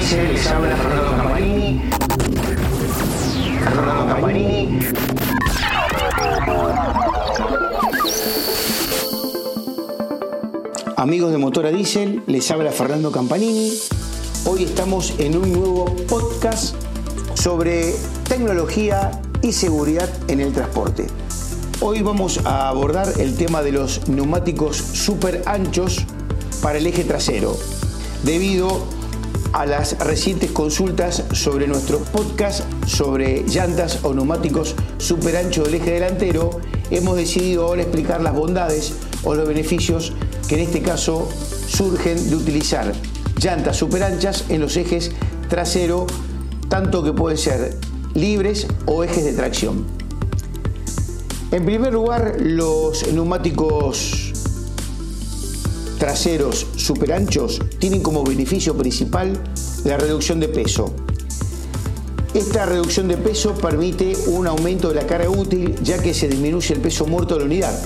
les habla Fernando Campanini. Fernando Campanini. Amigos de Motora Diesel, les habla Fernando Campanini. Hoy estamos en un nuevo podcast sobre tecnología y seguridad en el transporte. Hoy vamos a abordar el tema de los neumáticos super anchos para el eje trasero, debido a las recientes consultas sobre nuestro podcast sobre llantas o neumáticos super anchos del eje delantero, hemos decidido ahora explicar las bondades o los beneficios que en este caso surgen de utilizar llantas super anchas en los ejes trasero, tanto que pueden ser libres o ejes de tracción. En primer lugar, los neumáticos traseros super anchos tienen como beneficio principal la reducción de peso. Esta reducción de peso permite un aumento de la carga útil ya que se disminuye el peso muerto de la unidad.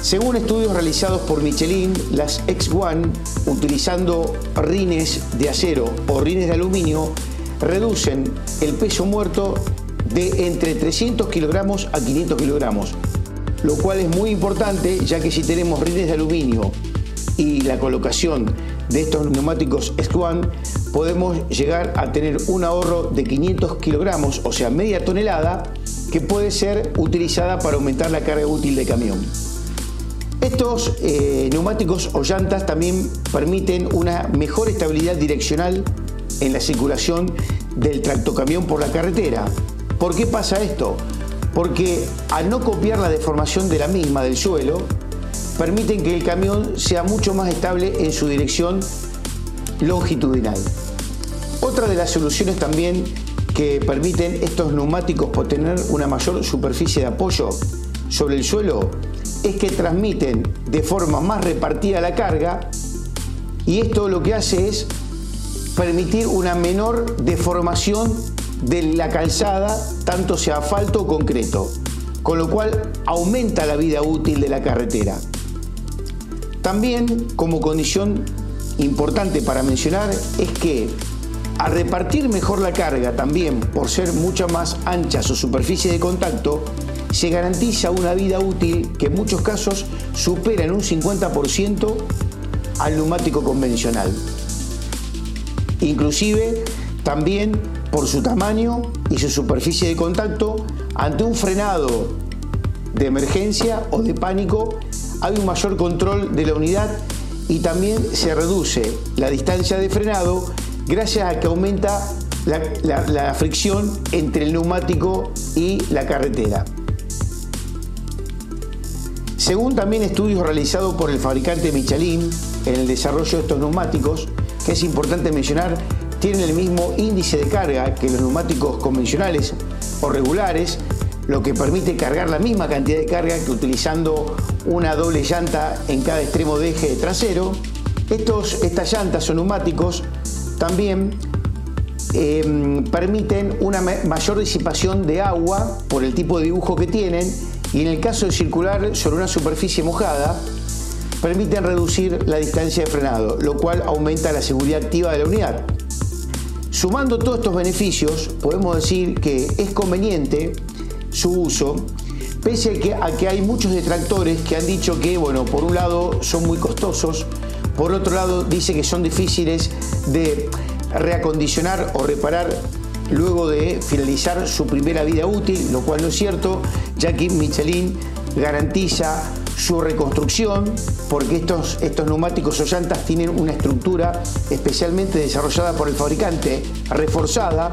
Según estudios realizados por Michelin, las X1 utilizando rines de acero o rines de aluminio reducen el peso muerto de entre 300 kilogramos a 500 kilogramos, lo cual es muy importante ya que si tenemos rines de aluminio y la colocación de estos neumáticos Squan podemos llegar a tener un ahorro de 500 kilogramos, o sea, media tonelada, que puede ser utilizada para aumentar la carga útil de camión. Estos eh, neumáticos o llantas también permiten una mejor estabilidad direccional en la circulación del tractocamión por la carretera. ¿Por qué pasa esto? Porque al no copiar la deformación de la misma del suelo, permiten que el camión sea mucho más estable en su dirección longitudinal. Otra de las soluciones también que permiten estos neumáticos por tener una mayor superficie de apoyo sobre el suelo es que transmiten de forma más repartida la carga y esto lo que hace es permitir una menor deformación de la calzada, tanto sea asfalto o concreto, con lo cual aumenta la vida útil de la carretera. También, como condición importante para mencionar, es que al repartir mejor la carga, también por ser mucha más ancha su superficie de contacto, se garantiza una vida útil que en muchos casos supera en un 50% al neumático convencional. Inclusive también por su tamaño y su superficie de contacto, ante un frenado de emergencia o de pánico, hay un mayor control de la unidad y también se reduce la distancia de frenado gracias a que aumenta la, fricción entre el neumático y la carretera. Según también estudios realizados por el fabricante Michelin en el desarrollo de estos neumáticos, que es importante mencionar tienen el mismo índice de carga que los neumáticos convencionales o regulares, lo que permite cargar la misma cantidad de carga que utilizando una doble llanta en cada extremo de eje trasero. Estos, estas llantas o neumáticos también em, permiten una mayor disipación de agua por el tipo de dibujo que tienen y en el caso de circular sobre una superficie mojada permiten reducir la distancia de frenado, lo cual aumenta la seguridad activa de la unidad. Sumando todos estos beneficios, podemos decir que es conveniente su uso, pese a que, hay muchos detractores que han dicho que, bueno, por un lado son muy costosos, por otro lado dice que son difíciles de reacondicionar o reparar luego de finalizar su primera vida útil, lo cual no es cierto, ya que Michelin garantiza su reconstrucción, porque estos, estos neumáticos o llantas tienen una estructura especialmente desarrollada por el fabricante, reforzada,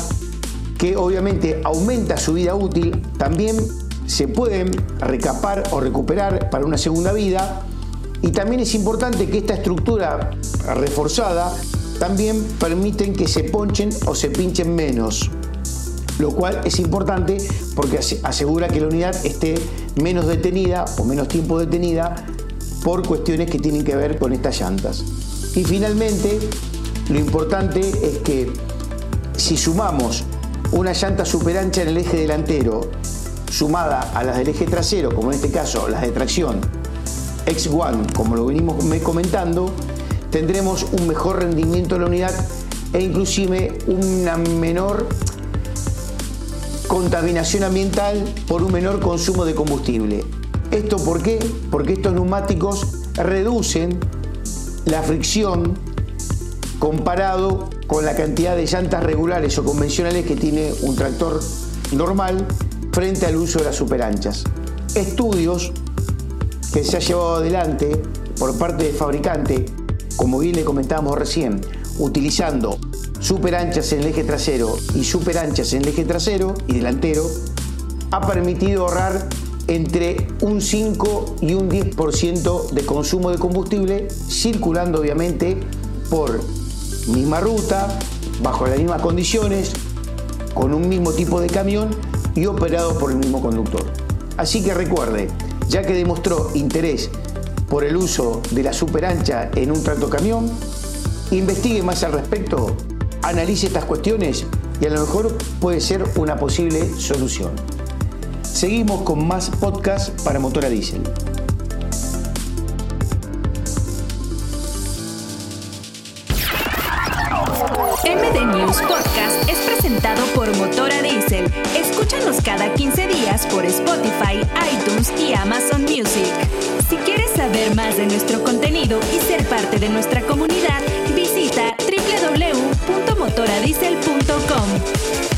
que obviamente aumenta su vida útil, también se pueden recapar o recuperar para una segunda vida, y también es importante que esta estructura reforzada también permiten que se ponchen o se pinchen menos lo cual es importante porque asegura que la unidad esté menos detenida o menos tiempo detenida por cuestiones que tienen que ver con estas llantas. Y finalmente, lo importante es que si sumamos una llanta super ancha en el eje delantero sumada a las del eje trasero, como en este caso las de tracción X1, como lo venimos comentando, tendremos un mejor rendimiento de la unidad e inclusive una menor contaminación ambiental por un menor consumo de combustible. ¿Esto por qué? Porque estos neumáticos reducen la fricción comparado con la cantidad de llantas regulares o convencionales que tiene un tractor normal frente al uso de las superanchas. Estudios que se ha llevado adelante por parte del fabricante, como bien le comentábamos recién, utilizando super anchas en el eje trasero y super anchas en el eje trasero y delantero, ha permitido ahorrar entre un 5 y un 10% de consumo de combustible, circulando obviamente por misma ruta, bajo las mismas condiciones, con un mismo tipo de camión y operado por el mismo conductor. Así que recuerde, ya que demostró interés por el uso de la super ancha en un camión, investigue más al respecto, analice estas cuestiones y a lo mejor puede ser una posible solución. Seguimos con más podcast para motor a diésel. MD News Podcast es presentado por Motora Diesel. Escúchanos cada 15 días por Spotify, iTunes y Amazon Music. Si quieres saber más de nuestro contenido y ser parte de nuestra comunidad, visita www.motoradiesel.com.